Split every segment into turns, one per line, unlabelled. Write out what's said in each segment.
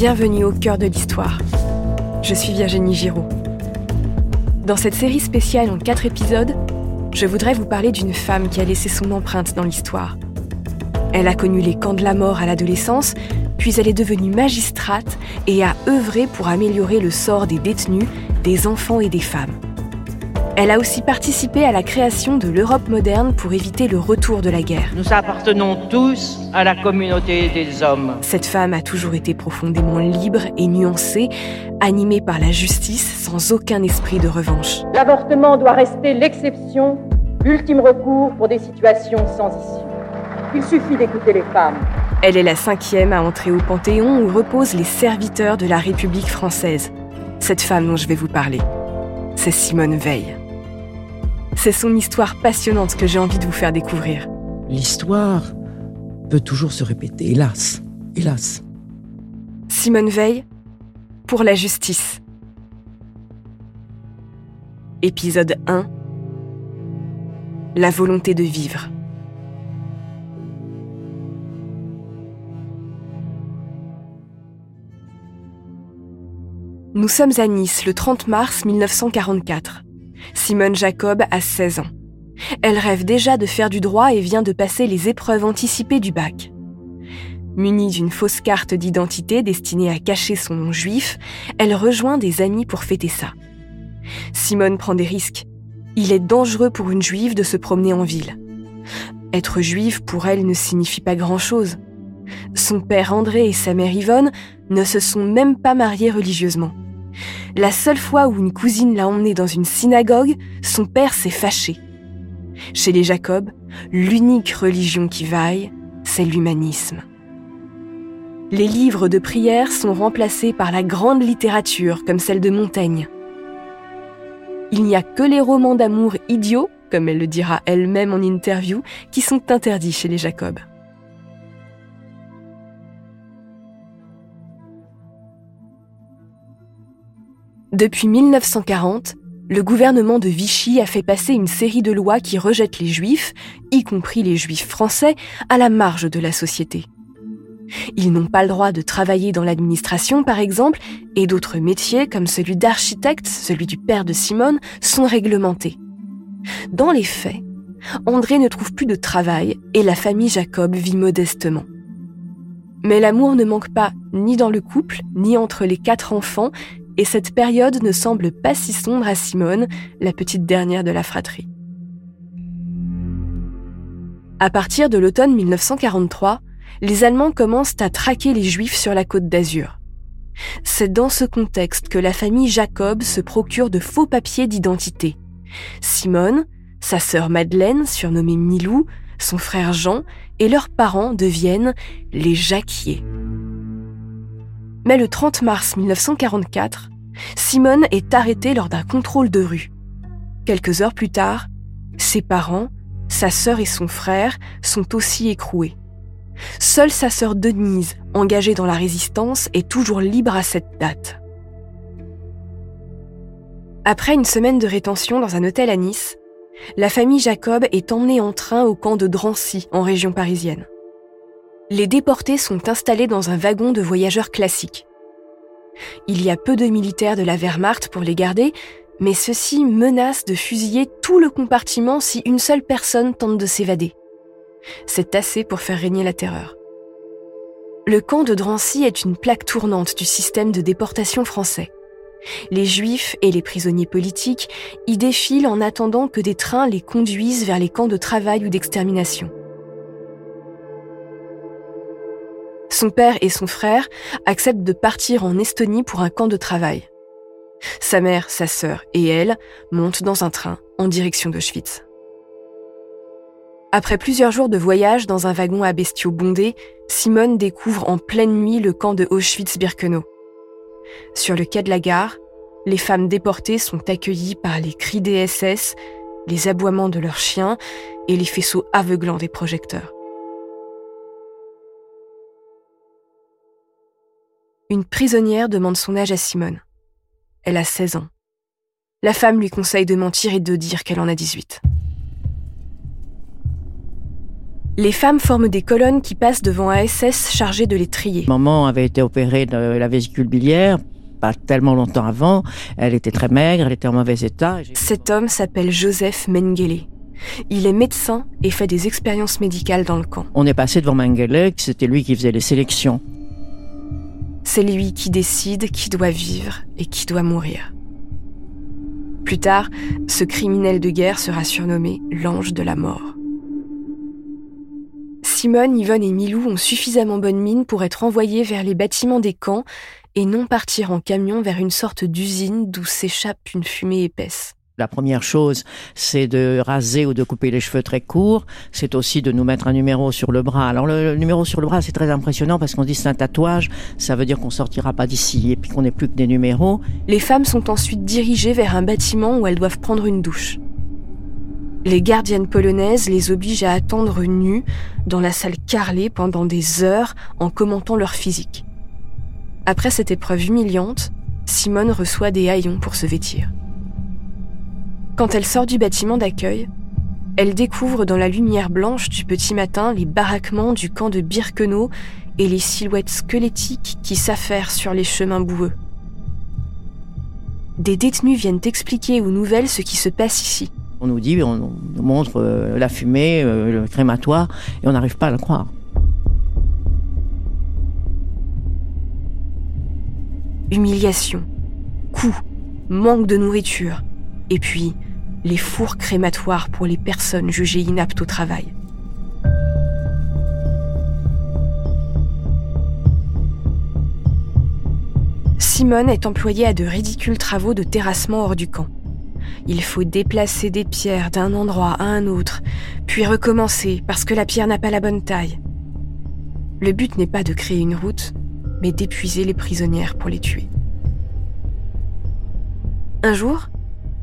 Bienvenue au cœur de l'histoire. Je suis Virginie Giraud. Dans cette série spéciale en quatre épisodes, je voudrais vous parler d'une femme qui a laissé son empreinte dans l'histoire. Elle a connu les camps de la mort à l'adolescence, puis elle est devenue magistrate et a œuvré pour améliorer le sort des détenus, des enfants et des femmes. Elle a aussi participé à la création de l'Europe moderne pour éviter le retour de la guerre.
Nous appartenons tous à la communauté des hommes.
Cette femme a toujours été profondément libre et nuancée, animée par la justice sans aucun esprit de revanche.
L'avortement doit rester l'exception, l'ultime recours pour des situations sans issue. Il suffit d'écouter les femmes.
Elle est la cinquième à entrer au Panthéon où reposent les serviteurs de la République française. Cette femme dont je vais vous parler, c'est Simone Veil. C'est son histoire passionnante que j'ai envie de vous faire découvrir.
L'histoire peut toujours se répéter, hélas, hélas.
Simone Veil, pour la justice. Épisode 1 La volonté de vivre. Nous sommes à Nice le 30 mars 1944. Simone Jacob a 16 ans. Elle rêve déjà de faire du droit et vient de passer les épreuves anticipées du bac. Munie d'une fausse carte d'identité destinée à cacher son nom juif, elle rejoint des amis pour fêter ça. Simone prend des risques. Il est dangereux pour une juive de se promener en ville. Être juive pour elle ne signifie pas grand-chose. Son père André et sa mère Yvonne ne se sont même pas mariés religieusement. La seule fois où une cousine l'a emmenée dans une synagogue, son père s'est fâché. Chez les Jacob, l'unique religion qui vaille, c'est l'humanisme. Les livres de prière sont remplacés par la grande littérature comme celle de Montaigne. Il n'y a que les romans d'amour idiots, comme elle le dira elle-même en interview, qui sont interdits chez les Jacob. Depuis 1940, le gouvernement de Vichy a fait passer une série de lois qui rejettent les juifs, y compris les juifs français, à la marge de la société. Ils n'ont pas le droit de travailler dans l'administration, par exemple, et d'autres métiers, comme celui d'architecte, celui du père de Simone, sont réglementés. Dans les faits, André ne trouve plus de travail et la famille Jacob vit modestement. Mais l'amour ne manque pas ni dans le couple, ni entre les quatre enfants, et cette période ne semble pas si sombre à Simone, la petite dernière de la fratrie. À partir de l'automne 1943, les Allemands commencent à traquer les Juifs sur la côte d'Azur. C'est dans ce contexte que la famille Jacob se procure de faux papiers d'identité. Simone, sa sœur Madeleine, surnommée Milou, son frère Jean et leurs parents deviennent les Jacquiers. Mais le 30 mars 1944, Simone est arrêtée lors d'un contrôle de rue. Quelques heures plus tard, ses parents, sa sœur et son frère sont aussi écroués. Seule sa sœur Denise, engagée dans la résistance, est toujours libre à cette date. Après une semaine de rétention dans un hôtel à Nice, la famille Jacob est emmenée en train au camp de Drancy, en région parisienne. Les déportés sont installés dans un wagon de voyageurs classique. Il y a peu de militaires de la Wehrmacht pour les garder, mais ceux-ci menacent de fusiller tout le compartiment si une seule personne tente de s'évader. C'est assez pour faire régner la terreur. Le camp de Drancy est une plaque tournante du système de déportation français. Les juifs et les prisonniers politiques y défilent en attendant que des trains les conduisent vers les camps de travail ou d'extermination. Son père et son frère acceptent de partir en Estonie pour un camp de travail. Sa mère, sa sœur et elle montent dans un train en direction d'Auschwitz. Après plusieurs jours de voyage dans un wagon à bestiaux bondés, Simone découvre en pleine nuit le camp de Auschwitz-Birkenau. Sur le quai de la gare, les femmes déportées sont accueillies par les cris des SS, les aboiements de leurs chiens et les faisceaux aveuglants des projecteurs. Une prisonnière demande son âge à Simone. Elle a 16 ans. La femme lui conseille de mentir et de dire qu'elle en a 18. Les femmes forment des colonnes qui passent devant un SS chargé de les trier.
Maman avait été opérée de la vésicule biliaire pas tellement longtemps avant. Elle était très maigre, elle était en mauvais état.
Cet homme s'appelle Joseph Mengele. Il est médecin et fait des expériences médicales dans le camp.
On est passé devant Mengele, c'était lui qui faisait les sélections.
C'est lui qui décide qui doit vivre et qui doit mourir. Plus tard, ce criminel de guerre sera surnommé l'ange de la mort. Simone, Yvonne et Milou ont suffisamment bonne mine pour être envoyés vers les bâtiments des camps et non partir en camion vers une sorte d'usine d'où s'échappe une fumée épaisse.
La première chose, c'est de raser ou de couper les cheveux très courts. C'est aussi de nous mettre un numéro sur le bras. Alors le, numéro sur le bras, c'est très impressionnant parce qu'on dit c'est un tatouage. Ça veut dire qu'on sortira pas d'ici et puis qu'on n'est plus que des numéros.
Les femmes sont ensuite dirigées vers un bâtiment où elles doivent prendre une douche. Les gardiennes polonaises les obligent à attendre nues dans la salle carrelée pendant des heures en commentant leur physique. Après cette épreuve humiliante, Simone reçoit des haillons pour se vêtir. Quand elle sort du bâtiment d'accueil, elle découvre dans la lumière blanche du petit matin les baraquements du camp de Birkenau et les silhouettes squelettiques qui s'affairent sur les chemins boueux. Des détenus viennent expliquer aux nouvelles ce qui se passe ici.
On nous dit, on nous montre euh, la fumée, euh, le crématoire, et on n'arrive pas à le croire.
Humiliation, coups, manque de nourriture, et puis les fours crématoires pour les personnes jugées inaptes au travail. Simone est employée à de ridicules travaux de terrassement hors du camp. Il faut déplacer des pierres d'un endroit à un autre, puis recommencer parce que la pierre n'a pas la bonne taille. Le but n'est pas de créer une route, mais d'épuiser les prisonnières pour les tuer. Un jour,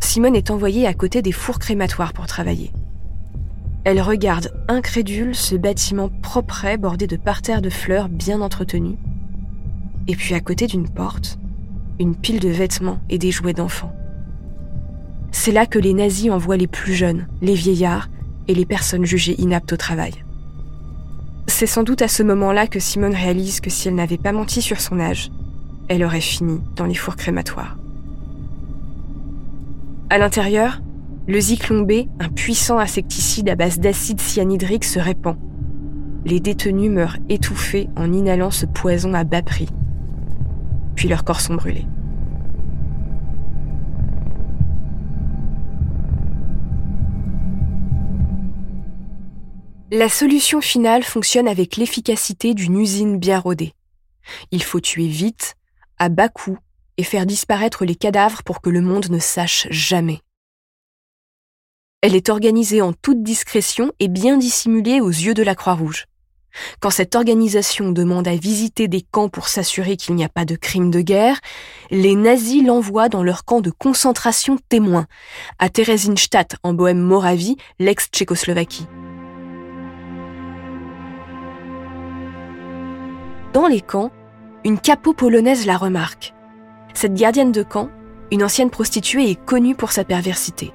Simone est envoyée à côté des fours crématoires pour travailler. Elle regarde incrédule ce bâtiment propre bordé de parterres de fleurs bien entretenus. Et puis à côté d'une porte, une pile de vêtements et des jouets d'enfants. C'est là que les nazis envoient les plus jeunes, les vieillards et les personnes jugées inaptes au travail. C'est sans doute à ce moment-là que Simone réalise que si elle n'avait pas menti sur son âge, elle aurait fini dans les fours crématoires. À l'intérieur, le zyklon B, un puissant insecticide à base d'acide cyanhydrique, se répand. Les détenus meurent étouffés en inhalant ce poison à bas prix. Puis leurs corps sont brûlés. La solution finale fonctionne avec l'efficacité d'une usine bien rodée. Il faut tuer vite, à bas coût et faire disparaître les cadavres pour que le monde ne sache jamais. Elle est organisée en toute discrétion et bien dissimulée aux yeux de la Croix-Rouge. Quand cette organisation demande à visiter des camps pour s'assurer qu'il n'y a pas de crimes de guerre, les nazis l'envoient dans leur camp de concentration témoin, à Theresienstadt en Bohème-Moravie, l'ex-Tchécoslovaquie. Dans les camps, une capot polonaise la remarque. Cette gardienne de camp, une ancienne prostituée, est connue pour sa perversité.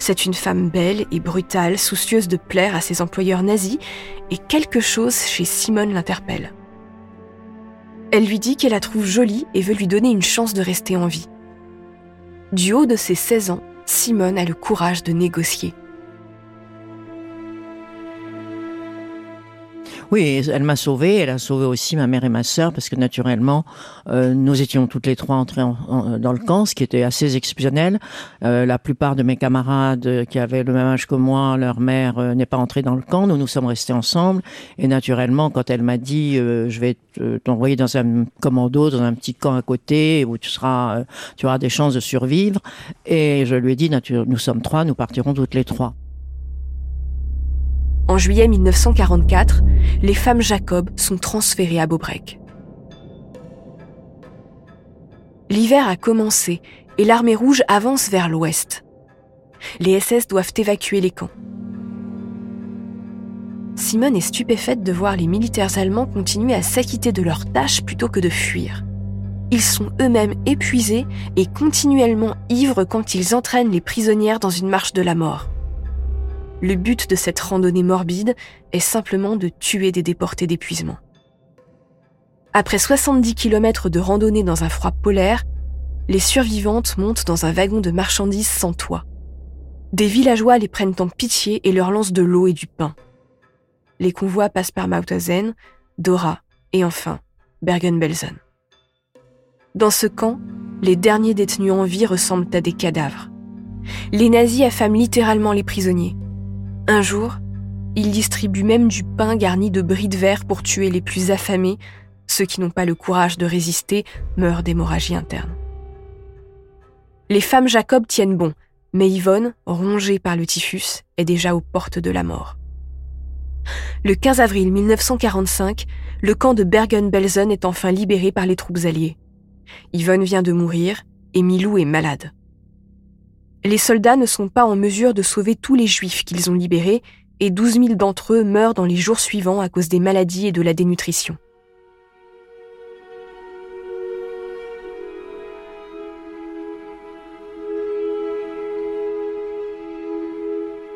C'est une femme belle et brutale, soucieuse de plaire à ses employeurs nazis, et quelque chose chez Simone l'interpelle. Elle lui dit qu'elle la trouve jolie et veut lui donner une chance de rester en vie. Du haut de ses 16 ans, Simone a le courage de négocier.
Oui, elle m'a sauvé. Elle a sauvé aussi ma mère et ma sœur parce que naturellement, euh, nous étions toutes les trois entrées dans le camp, ce qui était assez exceptionnel. Euh, la plupart de mes camarades qui avaient le même âge que moi, leur mère euh, n'est pas entrée dans le camp. Nous nous sommes restés ensemble. Et naturellement, quand elle m'a dit, je vais t'envoyer dans un commando, dans un petit camp à côté où tu seras, tu auras des chances de survivre. Et je lui ai dit, nous sommes trois, nous partirons toutes les trois.
En juillet 1944, les femmes Jacob sont transférées à Beaubrec. L'hiver a commencé et l'armée rouge avance vers l'ouest. Les SS doivent évacuer les camps. Simone est stupéfaite de voir les militaires allemands continuer à s'acquitter de leurs tâches plutôt que de fuir. Ils sont eux-mêmes épuisés et continuellement ivres quand ils entraînent les prisonnières dans une marche de la mort. Le but de cette randonnée morbide est simplement de tuer des déportés d'épuisement. Après 70 km de randonnée dans un froid polaire, les survivantes montent dans un wagon de marchandises sans toit. Des villageois les prennent en pitié et leur lancent de l'eau et du pain. Les convois passent par Mauthausen, Dora et enfin Bergen-Belsen. Dans ce camp, les derniers détenus en vie ressemblent à des cadavres. Les nazis affament littéralement les prisonniers. Un jour, ils distribuent même du pain garni de bris de verre pour tuer les plus affamés ceux qui n'ont pas le courage de résister meurent d'hémorragie interne. Les femmes Jacob tiennent bon, mais Yvonne, rongée par le typhus, est déjà aux portes de la mort. Le 15 avril 1945, le camp de Bergen-Belsen est enfin libéré par les troupes alliées. Yvonne vient de mourir et Milou est malade. Les soldats ne sont pas en mesure de sauver tous les juifs qu'ils ont libérés et 12 000 d'entre eux meurent dans les jours suivants à cause des maladies et de la dénutrition.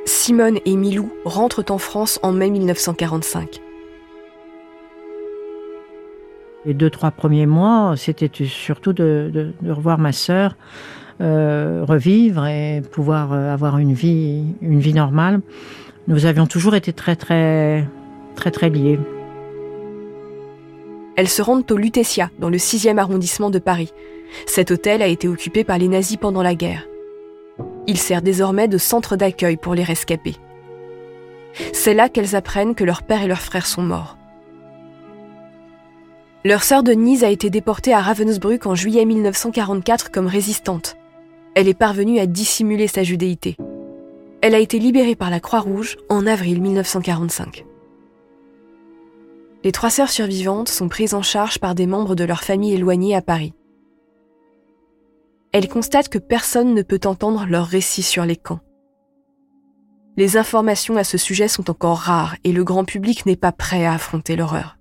Simone et Milou rentrent en France en mai 1945.
Les deux, trois premiers mois, c'était surtout de, revoir ma sœur, euh, revivre et pouvoir euh, avoir une vie, une vie normale. Nous avions toujours été très, très, très, très liés.
Elles se rendent au Lutetia, dans le 6e arrondissement de Paris. Cet hôtel a été occupé par les nazis pendant la guerre. Il sert désormais de centre d'accueil pour les rescapés. C'est là qu'elles apprennent que leur père et leur frère sont morts. Leur sœur Denise a été déportée à Ravensbrück en juillet 1944 comme résistante. Elle est parvenue à dissimuler sa judéité. Elle a été libérée par la Croix-Rouge en avril 1945. Les trois sœurs survivantes sont prises en charge par des membres de leur famille éloignée à Paris elle constate que personne ne peut entendre leurs récits sur les camps. Les informations à ce sujet sont encore rares et le grand public n'est pas prêt à affronter l'horreur.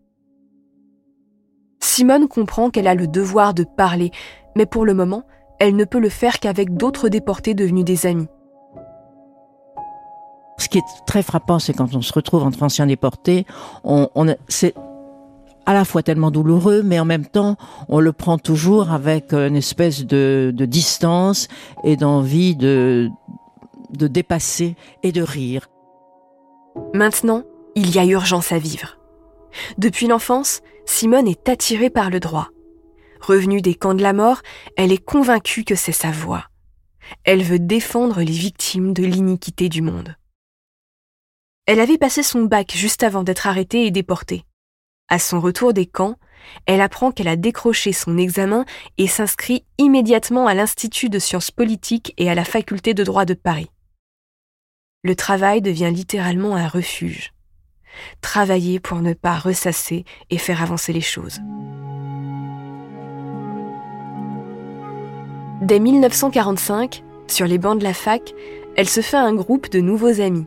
Simone comprend qu'elle a le devoir de parler, mais pour le moment, elle ne peut le faire qu'avec d'autres déportés devenus des amis.
Ce qui est très frappant, c'est quand on se retrouve entre anciens déportés, on, on c'est à la fois tellement douloureux, mais en même temps, on le prend toujours avec une espèce de, distance et d'envie de, de dépasser et de rire.
Maintenant, il y a urgence à vivre. Depuis l'enfance, Simone est attirée par le droit. Revenue des camps de la mort, elle est convaincue que c'est sa voie. Elle veut défendre les victimes de l'iniquité du monde. Elle avait passé son bac juste avant d'être arrêtée et déportée. À son retour des camps, elle apprend qu'elle a décroché son examen et s'inscrit immédiatement à l'Institut de sciences politiques et à la faculté de droit de Paris. Le travail devient littéralement un refuge. Travailler pour ne pas ressasser et faire avancer les choses. Dès 1945, sur les bancs de la fac, elle se fait un groupe de nouveaux amis.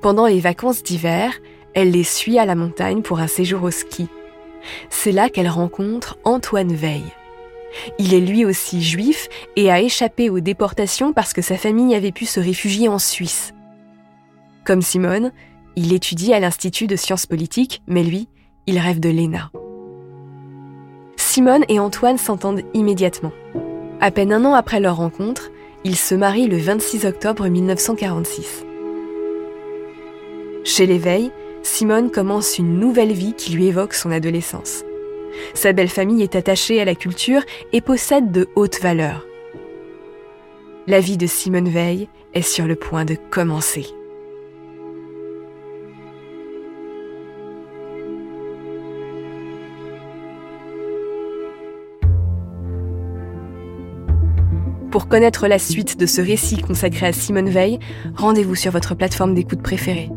Pendant les vacances d'hiver, elle les suit à la montagne pour un séjour au ski. C'est là qu'elle rencontre Antoine Veil. Il est lui aussi juif et a échappé aux déportations parce que sa famille avait pu se réfugier en Suisse. Comme Simone, il étudie à l'Institut de sciences politiques, mais lui, il rêve de l'ENA. Simone et Antoine s'entendent immédiatement. À peine un an après leur rencontre, ils se marient le 26 octobre 1946. Chez les Veil, Simone commence une nouvelle vie qui lui évoque son adolescence. Sa belle famille est attachée à la culture et possède de hautes valeurs. La vie de Simone Veil est sur le point de commencer. Pour connaître la suite de ce récit consacré à Simone Veil, rendez-vous sur votre plateforme d'écoute préférée.